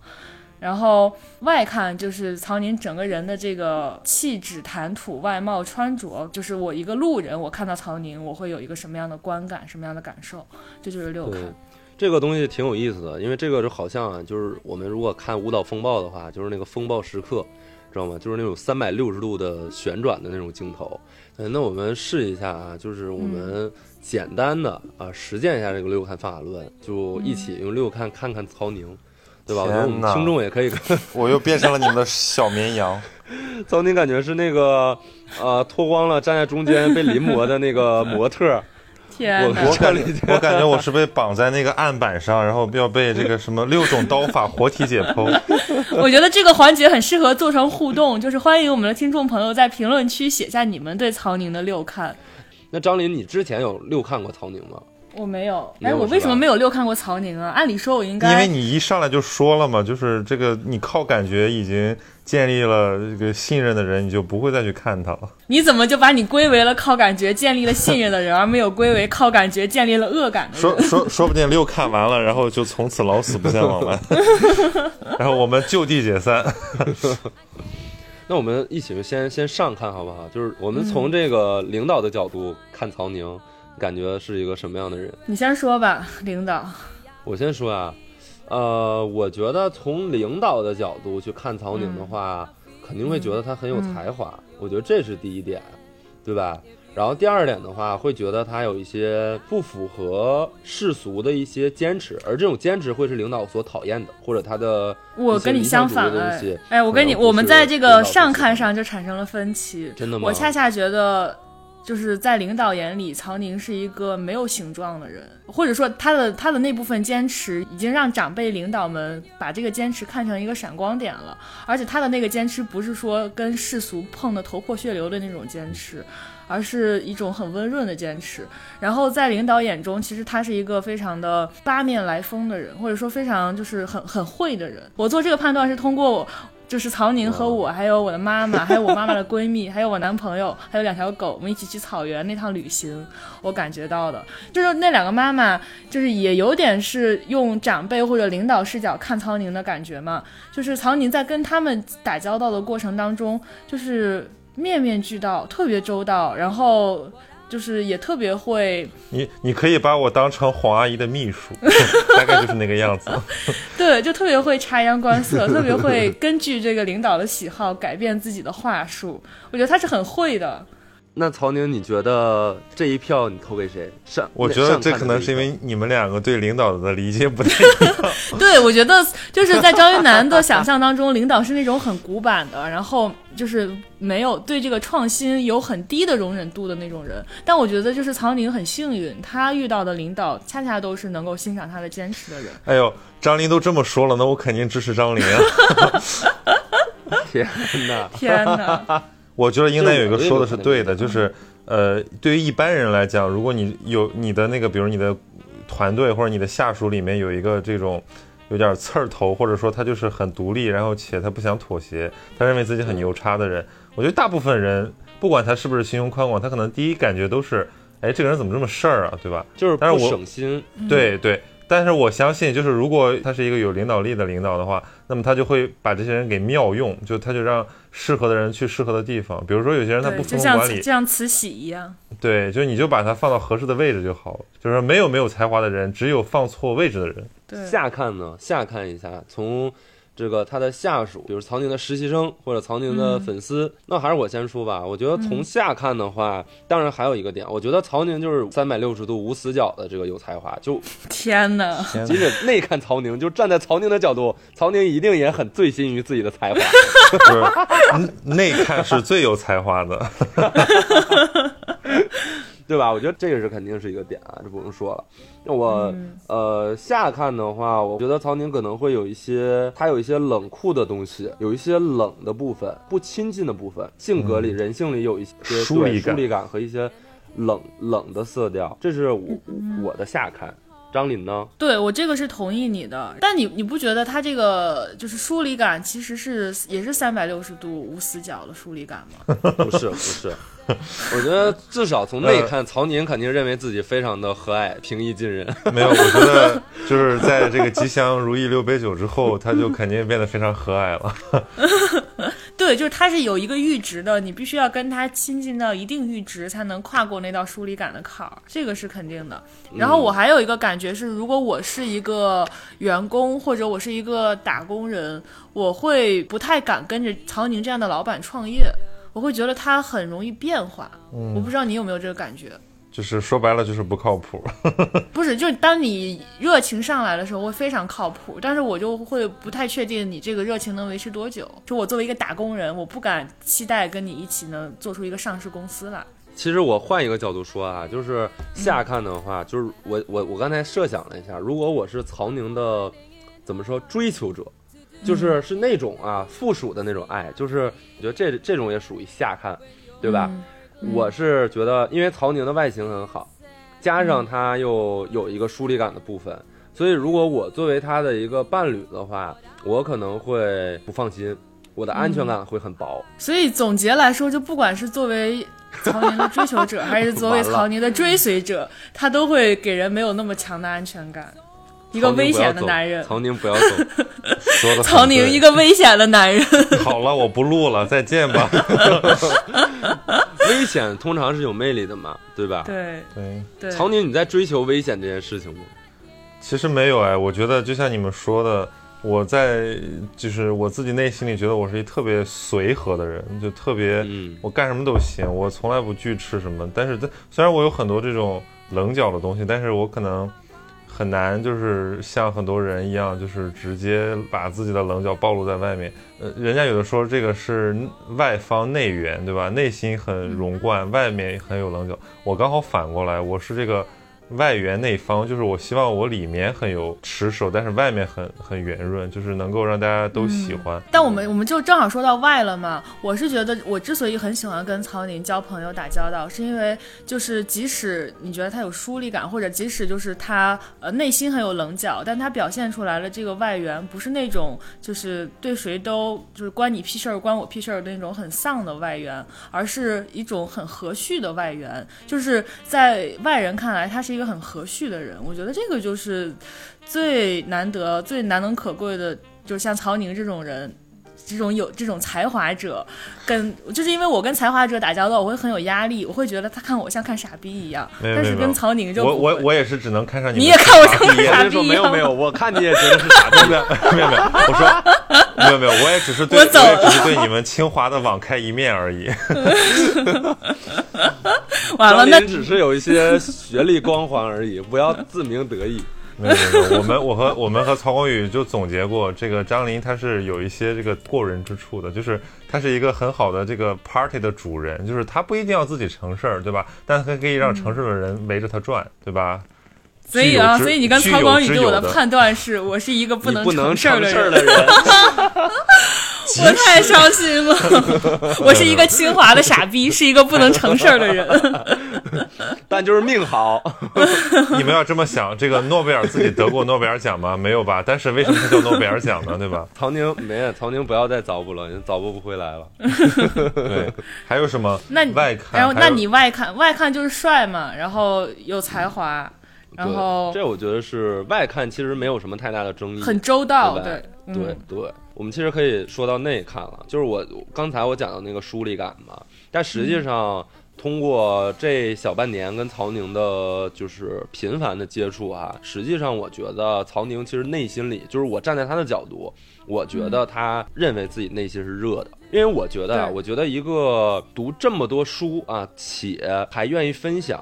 然后外看就是曹宁整个人的这个气质、谈吐、外貌、穿着，就是我一个路人，我看到曹宁，我会有一个什么样的观感、什么样的感受？这就是六看。这个东西挺有意思的，因为这个就好像啊，就是我们如果看舞蹈风暴的话，就是那个风暴时刻，知道吗？就是那种三百六十度的旋转的那种镜头。嗯，那我们试一下啊，就是我们简单的啊实践一下这个六看方法论，就一起用六看看看曹宁。对吧？我觉得我们听众也可以。我又变成了你们的小绵羊。曹宁感觉是那个呃脱光了站在中间被临摹的那个模特。天我我感觉我感觉我是被绑在那个案板上，然后要被这个什么六种刀法活体解剖。我觉得这个环节很适合做成互动，就是欢迎我们的听众朋友在评论区写下你们对曹宁的六看。那张林，你之前有六看过曹宁吗？我没有。哎，我为什么没有六看过曹宁啊？按理说我应该，因为你一上来就说了嘛，就是这个你靠感觉已经建立了这个信任的人，你就不会再去看他了。你怎么就把你归为了靠感觉建立了信任的人，而没有归为靠感觉建立了恶感的人？说说说不定六看完了，然后就从此老死不相往来，然后我们就地解散。那我们一起先先上看好不好？就是我们从这个领导的角度看曹宁，感觉是一个什么样的人？你先说吧，领导。我先说啊，呃，我觉得从领导的角度去看曹宁的话，肯定会觉得他很有才华，我觉得这是第一点，对吧？然后第二点的话，会觉得他有一些不符合世俗的一些坚持，而这种坚持会是领导所讨厌的，或者他的我跟你相反哎主义的东西哎，我跟你，我们在这个上看上就产生了分歧。真的吗？我恰恰觉得，就是在领导眼里，曹宁是一个没有形状的人，或者说他的他的那部分坚持，已经让长辈领导们把这个坚持看成一个闪光点了。而且他的那个坚持，不是说跟世俗碰得头破血流的那种坚持。而是一种很温润的坚持，然后在领导眼中，其实他是一个非常的八面来风的人，或者说非常就是很很会的人。我做这个判断是通过就是曹宁和我，还有我的妈妈，还有我妈妈的闺蜜，还有我男朋友，还有两条狗，我们一起去草原那趟旅行，我感觉到的，就是那两个妈妈，就是也有点是用长辈或者领导视角看曹宁的感觉嘛，就是曹宁在跟他们打交道的过程当中，就是面面俱到，特别周到，然后就是也特别会，你你可以把我当成黄阿姨的秘书，大概就是那个样子。对，就特别会察言观色，特别会根据这个领导的喜好改变自己的话术。我觉得他是很会的。那曹宁，你觉得这一票你投给谁？上，我觉得这可能是因为你们两个对领导的理解不太 一样。对，我觉得就是在张云南的想象当中，领导是那种很古板的，然后就是没有对这个创新有很低的容忍度的那种人。但我觉得就是曹宁很幸运，他遇到的领导恰恰都是能够欣赏他的坚持的人。哎呦，张琳都这么说了，那我肯定支持张琳啊。天哪！天哪！我觉得英男有一个说的是对的，就是呃，对于一般人来讲，如果你有你的那个，比如你的团队或者你的下属里面有一个这种有点刺儿头，或者说他就是很独立，然后且他不想妥协，他认为自己很牛叉的人，我觉得大部分人不管他是不是心胸宽广，他可能第一感觉都是，哎，这个人怎么这么事儿啊，对吧？就是不但是我省心，对对，但是我相信，就是如果他是一个有领导力的领导的话，那么他就会把这些人给妙用，就他就让适合的人去适合的地方。比如说有些人他，不就像分管理就，像慈禧一样。对，就你就把他放到合适的位置就好了。就是没有没有才华的人，只有放错位置的人。对，下看呢？下看一下，从这个他的下属，比如曹宁的实习生或者曹宁的粉丝，那还是我先说吧。我觉得从下看的话，当然还有一个点，我觉得曹宁就是三百六十度无死角的这个有才华，就 天哪！即使内看曹宁，就站在曹宁的角度，曹宁一定也很醉心于自己的才华。不是内看是最有才华的。对吧？我觉得这个是肯定是一个点啊，这不用说了。那我、呃下看的话，我觉得曹宁可能会有一些，他有一些冷酷的东西，有一些冷的部分，不亲近的部分，性格里、人性里有一些疏离感疏离感和一些冷冷的色调，这是我我的下看。张琳呢？对我这个是同意你的，但你你不觉得他这个就是疏离感其实是也是三百六十度无死角的疏离感吗？不是不是，我觉得至少从内看，曹宁肯定认为自己非常的和蔼、平易近人。没有，我觉得就是在这个吉祥如意六杯酒之后，他就肯定变得非常和蔼了。对，就是他是有一个阈值的，你必须要跟他亲近到一定阈值，才能跨过那道疏离感的坎儿，这个是肯定的。然后我还有一个感觉是，如果我是一个员工或者我是一个打工人，我会不太敢跟着曹宁这样的老板创业，我会觉得他很容易变化。我不知道你有没有这个感觉。就是说白了就是不靠谱。不是，就是当你热情上来的时候，会非常靠谱，但是我就会不太确定你这个热情能维持多久。就我作为一个打工人，我不敢期待跟你一起能做出一个上市公司来。其实我换一个角度说啊，就是下看的话，就是我我我刚才设想了一下，如果我是曹宁的怎么说追求者，就是是那种啊附属的那种爱，就是我觉得这这种也属于下看，对吧？嗯我是觉得，因为曹宁的外形很好，加上他又有一个疏离感的部分，所以如果我作为他的一个伴侣的话，我可能会不放心，我的安全感会很薄。所以总结来说，就不管是作为曹宁的追求者，还是作为曹宁的追随者，他都会给人没有那么强的安全感。一个危险的男人，曹宁不要走。说的曹宁一个危险的男人。好了，我不录了，再见吧。危险通常是有魅力的嘛，对吧？对对，对，曹宁，你在追求危险这件事情吗？其实没有哎，我觉得就像你们说的，我在就是我自己内心里觉得我是一特别随和的人，就特别嗯我干什么都行，我从来不惧吃什么。但是在虽然我有很多这种棱角的东西，但是我可能很难就是像很多人一样，就是直接把自己的棱角暴露在外面。呃，人家有的说这个是外方内圆，对吧？内心很容贯，外面很有棱角。我刚好反过来，我是这个。外圆内方，就是我希望我里面很有持守，但是外面很很圆润，就是能够让大家都喜欢。但我们我们就正好说到外了嘛。我是觉得，我之所以很喜欢跟曹宁交朋友、打交道，是因为就是即使你觉得他有疏离感，或者即使就是他呃内心很有棱角，但他表现出来了这个外圆，不是那种就是对谁都就是关你屁事儿、关我屁事儿的那种很丧的外圆，而是一种很和煦的外圆。就是在外人看来，他是一个很和煦的人。我觉得这个就是最难得、最难能可贵的，就像曹宁这种人。这种有这种才华者，跟就是因为我跟才华者打交道，我会很有压力，我会觉得他看我像看傻逼一样。但是跟曹宁就我我我也是只能看上你你也看我像傻逼没有没有，我看你也觉得是傻逼。没有没有没有，我说没有没有，我也只是对我走也只是对你们清华的网开一面而已。完了，那只是有一些学历光环而已，不要自鸣得意。没有没有，我们我和我们和曹光宇就总结过，这个张琳他是有一些这个过人之处的，就是他是一个很好的这个 party 的主人，就是他不一定要自己成事儿，对吧？但他可以让成事儿的人围着他转，对吧？所以啊，所以你跟曹光宇对我的判断是我是一个不能你不能事儿的人，成事儿的人，我太伤心了。我是一个清华的傻逼，是一个不能成事儿的人。但就是命好。你们要这么想，这个诺贝尔自己得过诺贝尔奖吗？没有吧？但是为什么叫诺贝尔奖呢？对吧？曹宁没，曹宁不要再找补了，你找补不回来了。对，还有什么？那你外看，然后那你外看外看就是帅嘛，然后有才华，然对后这我觉得是外看，其实没有什么太大的争议。很周到，对吧对嗯对对，我们其实可以说到内看了，就是我刚才我讲的那个疏离感嘛，但实际上。通过这小半年跟曹宁的，就是频繁的接触啊，实际上我觉得曹宁其实内心里，就是我站在他的角度，我觉得他认为自己内心是热的，因为我觉得啊，我觉得一个读这么多书啊，且还愿意分享，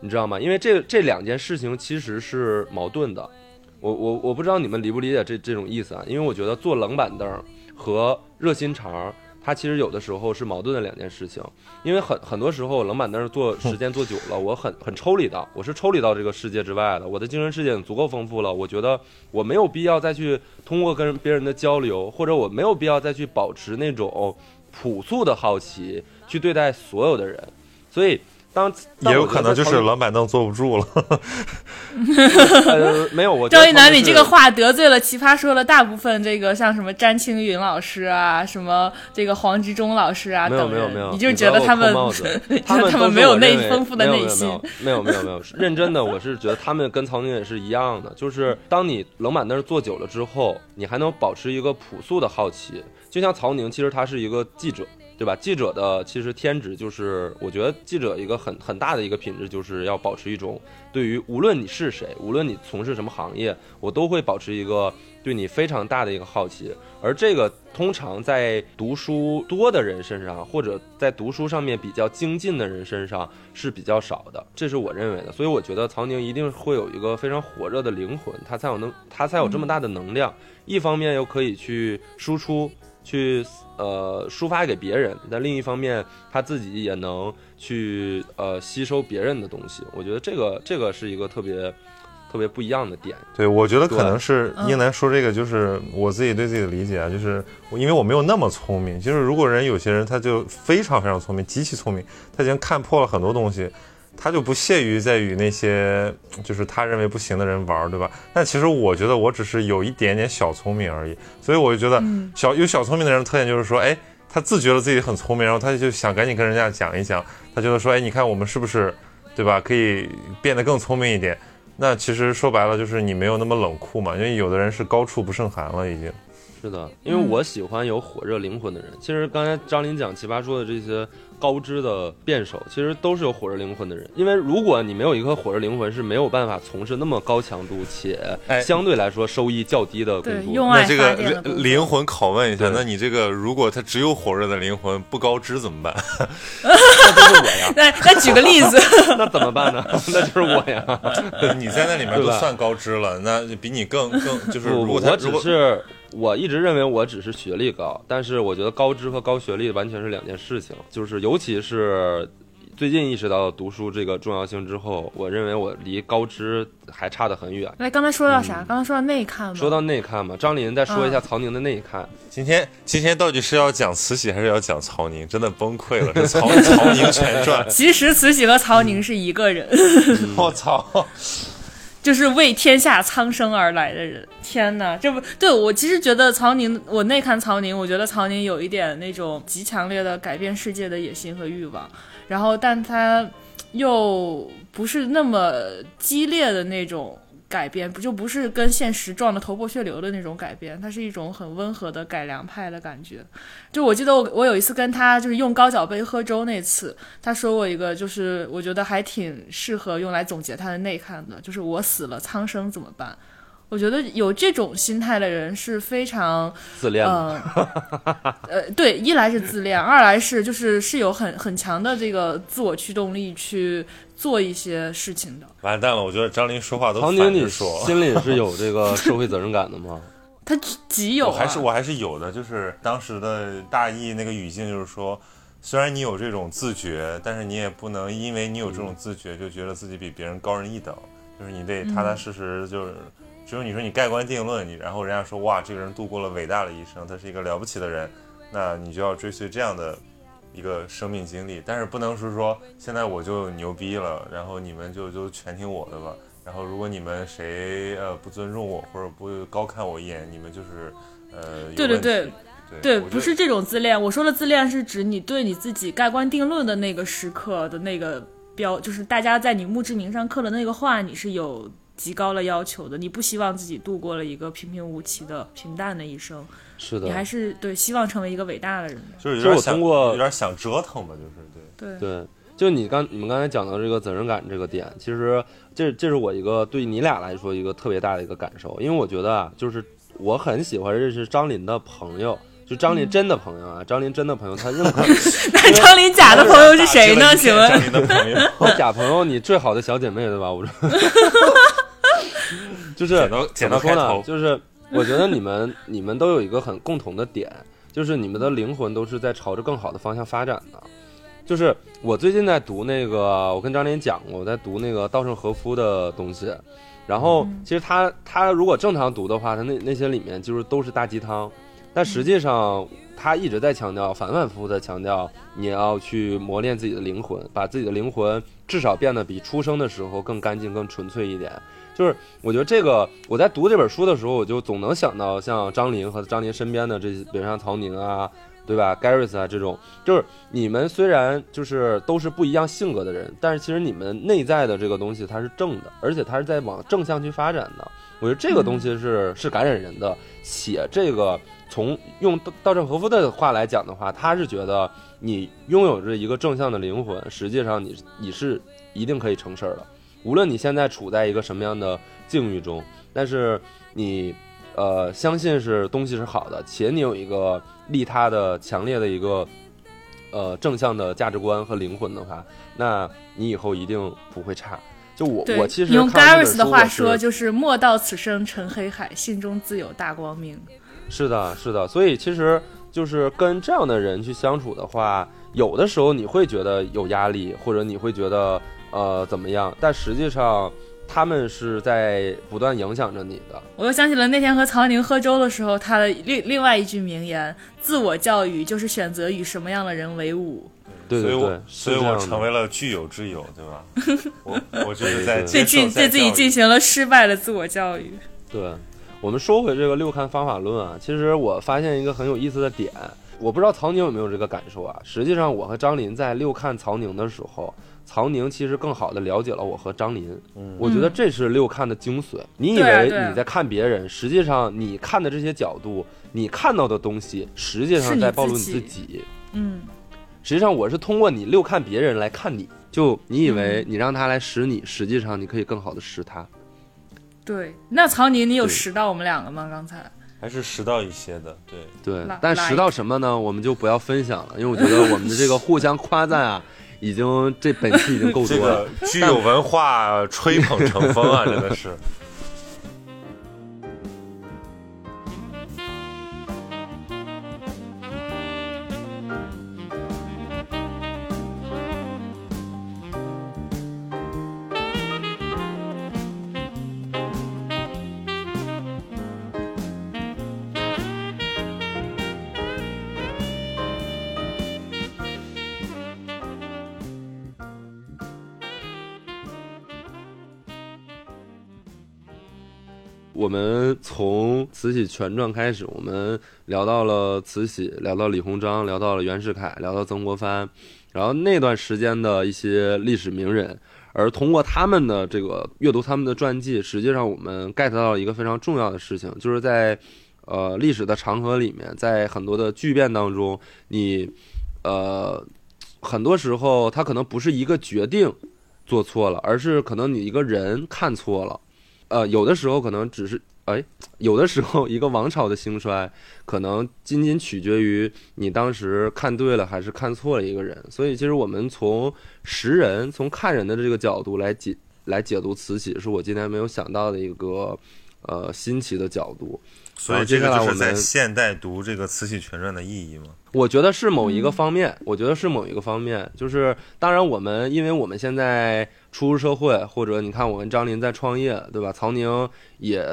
你知道吗？因为这这两件事情其实是矛盾的。我我我不知道你们理不理解这这种意思啊？因为我觉得坐冷板凳和热心肠，它其实有的时候是矛盾的两件事情。因为很很多时候冷板凳坐时间坐久了，我很很抽离的，我是抽离到这个世界之外的。我的精神世界足够丰富了，我觉得我没有必要再去通过跟别人的交流，或者我没有必要再去保持那种朴素的好奇去对待所有的人。所以当当也有可能就是冷板凳坐不住了。呃没有，我觉得赵一楠，你这个话得罪了奇葩说的大部分这个像什么詹青云老师啊，什么这个黄执中老师啊没有，没有没有，你就 觉得他们他们没有内丰富的没有内心，没有没有没有没有，认真的，我是觉得他们跟曹宁也是一样的，就是当你冷板凳坐久了之后，你还能保持一个朴素的好奇，就像曹宁，其实他是一个记者。对吧？记者的其实天职就是，我觉得记者一个很很大的一个品质，就是要保持一种对于无论你是谁，无论你从事什么行业，我都会保持一个对你非常大的一个好奇。而这个通常在读书多的人身上，或者在读书上面比较精进的人身上是比较少的，这是我认为的。所以我觉得曹宁一定会有一个非常火热的灵魂，他才有能，他才有这么大的能量。一方面又可以去输出，去呃抒发给别人，但另一方面他自己也能去呃吸收别人的东西。我觉得这个这个是一个特别特别不一样的点。对，我觉得可能是嗯英男说这个，就是我自己对自己的理解啊，就是因为我没有那么聪明，就是如果人有些人他就非常非常聪明，极其聪明，他已经看破了很多东西，他就不屑于在与那些 就是他认为不行的人玩儿，对吧？但其实我觉得我只是有一点点小聪明而已，所以我就觉得小有小聪明的人的特点就是说，哎，他自觉得自己很聪明，然后他就想赶紧跟人家讲一讲，他觉得说，哎，你看我们是不是，对吧？可以变得更聪明一点。那其实说白了就是你没有那么冷酷嘛，因为有的人是高处不胜寒了已经。是的，因为我喜欢有火热灵魂的人。其实刚才张琳讲奇葩说的这些高知的辩手，其实都是有火热灵魂的人。因为如果你没有一颗火热灵魂，是没有办法从事那么高强度且哎相对来说收益较低的工对，作。用爱那这个灵魂拷问一下，那你这个如果他只有火热的灵魂不高知怎么办？那就是我呀，那那举个例子，那怎么办呢？那就是我呀。你在那里面都算高知了，那比你更更就是不，如果他我如果只是我一直认为我只是学历高，但是我觉得高知和高学历完全是两件事情。就是尤其是最近意识到读书这个重要性之后，我认为我离高知还差得很远。来，刚才说到啥？刚才说到内看吗。说到内看嘛，张琳再说一下曹宁的内看。今天今天到底是要讲慈禧还是要讲曹宁？真的崩溃了，这曹 曹宁全传 其实慈禧和曹宁是一个人，我操！就是为天下苍生而来的人。天哪，这不对我其实觉得曹宁，我内看曹宁，我觉得曹宁有一点那种极强烈的改变世界的野心和欲望，然后但他又不是那么激烈的那种。改变不就不是跟现实撞的头破血流的那种改变，它是一种很温和的改良派的感觉。就我记得我我有一次跟他就是用高脚杯喝粥那次，他说过一个就是我觉得还挺适合用来总结他的内涵的，就是我死了苍生怎么办？我觉得有这种心态的人是非常自恋嘛，呃呃，对，一来是自恋，二来是就是是有很很强的这个自我驱动力去做一些事情的。完蛋了，我觉得张琳说话都反曹宁，你说。心里是有这个社会责任感的吗？他极有、啊，我还是我还是有的，就是当时的大意那个语境就是说，虽然你有这种自觉，但是你也不能因为你有这种自觉就觉得自己比别人高人一等，就是你得踏踏实实，就是只有你说你盖棺定论，你然后人家说哇这个人度过了伟大的一生，他是一个了不起的人，那你就要追随这样的一个生命经历，但是不能是说现在我就牛逼了，然后你们就就全听我的吧。然后，如果你们谁呃不尊重我或者不高看我一眼，你们就是呃对对对对不是这种自恋。我说的自恋是指你对你自己盖棺定论的那个时刻的那个标，就是大家在你墓志铭上刻的那个话，你是有极高的要求的。你不希望自己度过了一个平平无奇的平淡的一生，是的你，还是对希望成为一个伟大的人就是有点想通过有点想折腾吧，就是对。对，对，就你刚你们刚才讲到这个责任感这个点，其实这这是我一个对你俩来说一个特别大的一个感受，因为我觉得啊，就是我很喜欢认识张琳的朋友。就张琳真的朋友啊，张琳真的朋友，他认可那张琳假的朋友是谁呢？请问张琳的朋友，假朋友，你最好的小姐妹对吧？我说，就是怎么说呢开头？就是我觉得你们 你们都有一个很共同的点，就是你们的灵魂都是在朝着更好的方向发展的。就是我最近在读那个，我跟张琳讲过，我在读那个稻盛和夫的东西，然后其实他他如果正常读的话，他那那些里面就是都是大鸡汤，但实际上他一直在强调，反反复复的强调，你要去磨练自己的灵魂，把自己的灵魂至少变得比出生的时候更干净、更纯粹一点。就是我觉得这个，我在读这本书的时候，我就总能想到像张琳和张琳身边的这些，比如像曹宁啊，对吧，Garris 啊这种，就是你们虽然就是都是不一样性格的人，但是其实你们内在的这个东西它是正的，而且它是在往正向去发展的。我觉得这个东西是是感染人的，写这个从用稻稻盛和夫的话来讲的话，他是觉得你拥有着一个正向的灵魂，实际上你你是一定可以成事儿的。无论你现在处在一个什么样的境遇中，但是你呃相信是东西是好的，且你有一个利他的强烈的一个呃正向的价值观和灵魂的话，那你以后一定不会差。就我，我其实用看完这 Gareth 本书我是的话说，就是“莫道此生成黑海，心中自有大光明是的，是的，所以其实就是跟这样的人去相处的话，有的时候你会觉得有压力，或者你会觉得呃怎么样，但实际上他们是在不断影响着你的。”。我又想起了那天和曹宁喝粥的时候，他的另另外一句名言：“自我教育就是选择与什么样的人为伍。所以我对对对，所以是这样的我成为了具有之友，对吧？我我就是在对接受进对自己进行。行了失败的自我教育。对，我们说回这个六看方法论啊，其实我发现一个很有意思的点，我不知道曹宁有没有这个感受啊。实际上，我和张林在六看曹宁的时候，曹宁其实更好的了解了我和张林。嗯我觉得这是六看的精髓。你以为你在看别人，实际上你看的这些角度，你看到的东西，实际上在暴露你自己自己。嗯，实际上，我是通过你六看别人来看你，就你以为你让他来识你，实际上你可以更好的识他。对。那曹宁，你有识到我们两个吗？刚才还是识到一些的，对。对但识到什么呢？我们就不要分享了，因为我觉得我们的这个互相夸赞啊，已经这本期已经够多了。个具有文化，吹捧成风啊，真的是。我们从《慈禧全传》开始，我们聊到了慈禧，聊到李鸿章，聊到了袁世凯，聊到曾国藩，然后那段时间的一些历史名人，而通过他们的这个阅读他们的传记，实际上我们 get 到了一个非常重要的事情，就是在呃历史的长河里面，在很多的巨变当中，你呃很多时候他可能不是一个决定做错了，而是可能你一个人看错了。呃，有的时候可能只是，哎，有的时候一个王朝的兴衰，可能仅仅取决于你当时看对了还是看错了一个人。所以，其实我们从识人、从看人的这个角度来解来解读慈禧，是我今天没有想到的一个呃新奇的角度。所以这个就是在现代读这个《慈禧全传》的意义吗？我觉得是某一个方面，我觉得是某一个方面，就是当然我们因为我们现在初入社会，或者你看我跟张林在创业，对吧？曹宁也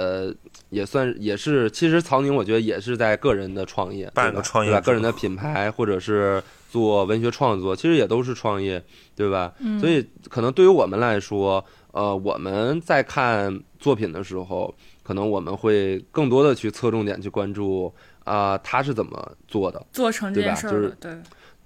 也算也是，其实曹宁我觉得也是在个人的创业，对吧？半个创业对吧？个人的品牌或者是做文学创作，其实也都是创业，对吧？嗯所以可能对于我们来说，呃，我们在看作品的时候，可能我们会更多的去侧重点去关注啊、他是怎么做的。做成这对吧就是件事儿了，对，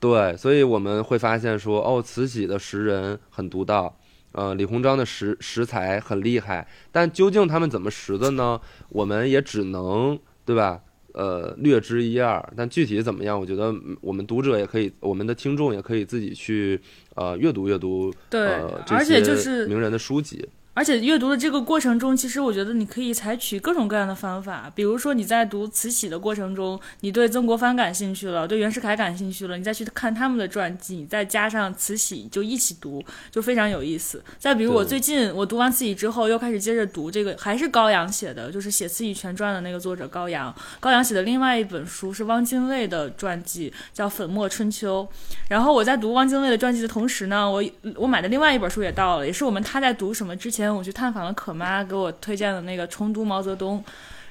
对，所以我们会发现说，哦，慈禧的识人很独到，呃，李鸿章的识识才很厉害，但究竟他们怎么识的呢？我们也只能对吧？呃，略知一二，但具体怎么样，我觉得嗯我们读者也可以，我们的听众也可以自己去呃阅读阅读，对呃，这而且就些是名人的书籍。而且阅读的这个过程中，其实我觉得你可以采取各种各样的方法，比如说你在读慈禧的过程中，你对曾国藩感兴趣了，对袁世凯感兴趣了，你再去看他们的传记，你再加上慈禧就一起读，就非常有意思。再比如我最近我读完慈禧之后，又开始接着读这个，还是高阳写的，就是写《慈禧全传》的那个作者高阳。高阳写的另外一本书是汪精卫的传记，叫《粉墨春秋》。然后我在读汪精卫的传记的同时呢，我我买的另外一本书也到了，也是我们他在读什么之前，我去探访了可妈给我推荐的那个《重读毛泽东》。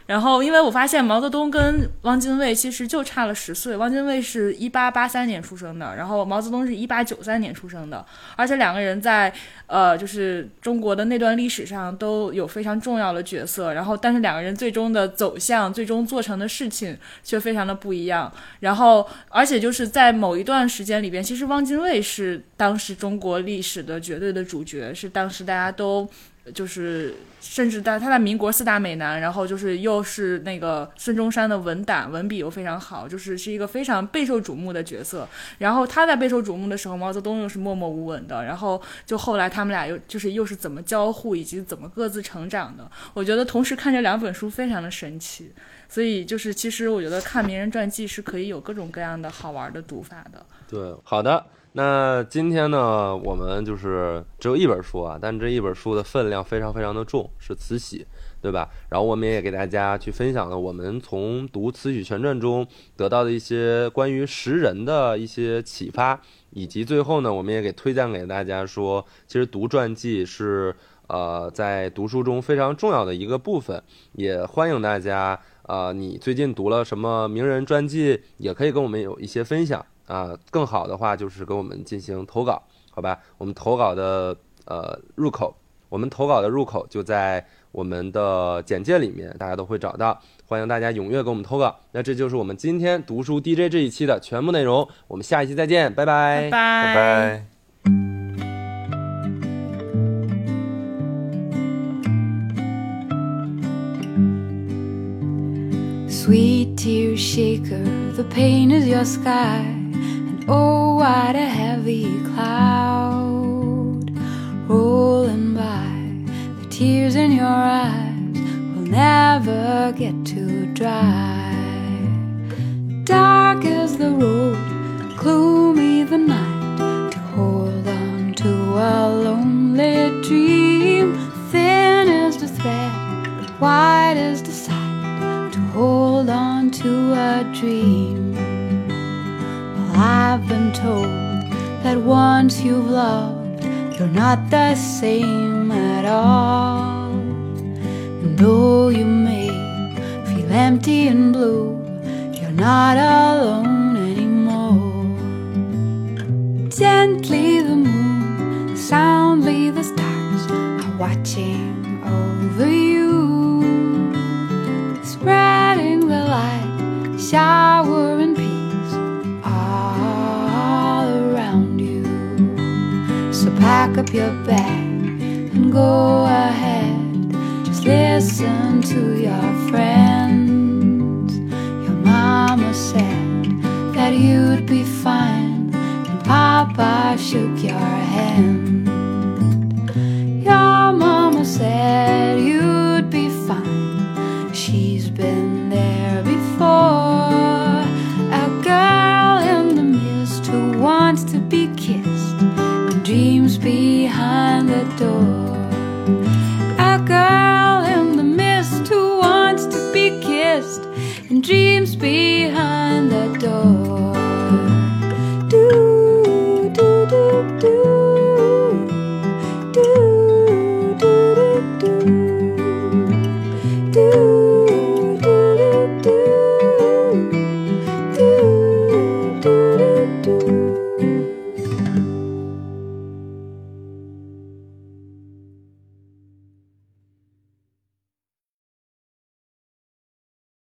然后，因为我发现毛泽东跟汪精卫其实就差了十岁，汪精卫是一八八三年出生的，然后毛泽东是一八九三年出生的，而且两个人在呃，就是中国的那段历史上都有非常重要的角色，然后但是两个人最终的走向、最终做成的事情却非常的不一样。然后，而且就是在某一段时间里边，其实汪精卫是当时中国历史的绝对的主角，是当时大家都。就是，甚至在他在民国四大美男，然后就是又是那个孙中山的文胆，文笔又非常好，就是是一个非常备受瞩目的角色。然后他在备受瞩目的时候，毛泽东又是默默无闻的。然后就后来他们俩又就是又是怎么交互，以及怎么各自成长的。我觉得同时看这两本书非常的神奇。所以就是其实我觉得看名人传记是可以有各种各样的好玩的读法的。对，好的。那今天呢，我们就是只有一本书啊，但这一本书的分量非常非常的重，是慈禧，对吧？然后我们也给大家去分享了我们从读《慈禧全传》中得到的一些关于识人的一些启发，以及最后呢，我们也给推荐给大家说，其实读传记是呃在读书中非常重要的一个部分，也欢迎大家。呃，你最近读了什么名人传记，也可以跟我们有一些分享啊、更好的话就是跟我们进行投稿，好吧？我们投稿的呃入口，我们投稿的入口就在我们的简介里面，大家都会找到。欢迎大家踊跃给我们投稿。那这就是我们今天读书 DJ 这一期的全部内容，我们下一期再见，拜拜。拜拜拜。Sweet tear shaker, the pain is your sky. And oh, what a heavy cloud rolling by. The tears in your eyes will never get too dry. Dark is the road, gloomy the night. To hold on to a lonely dream. Thin is the thread, wide is the hold on to a dream. Well, I've been told that once you've loved, you're not the same at all. And though you may feel empty and blue, you're not alone anymore. Gently the moon, soundly the stars are watching over you spreading the light, showering peace all around you. So pack up your bag and go ahead. Just listen to your friends. Your mama said that you'd be fine, and Papa shook your hand.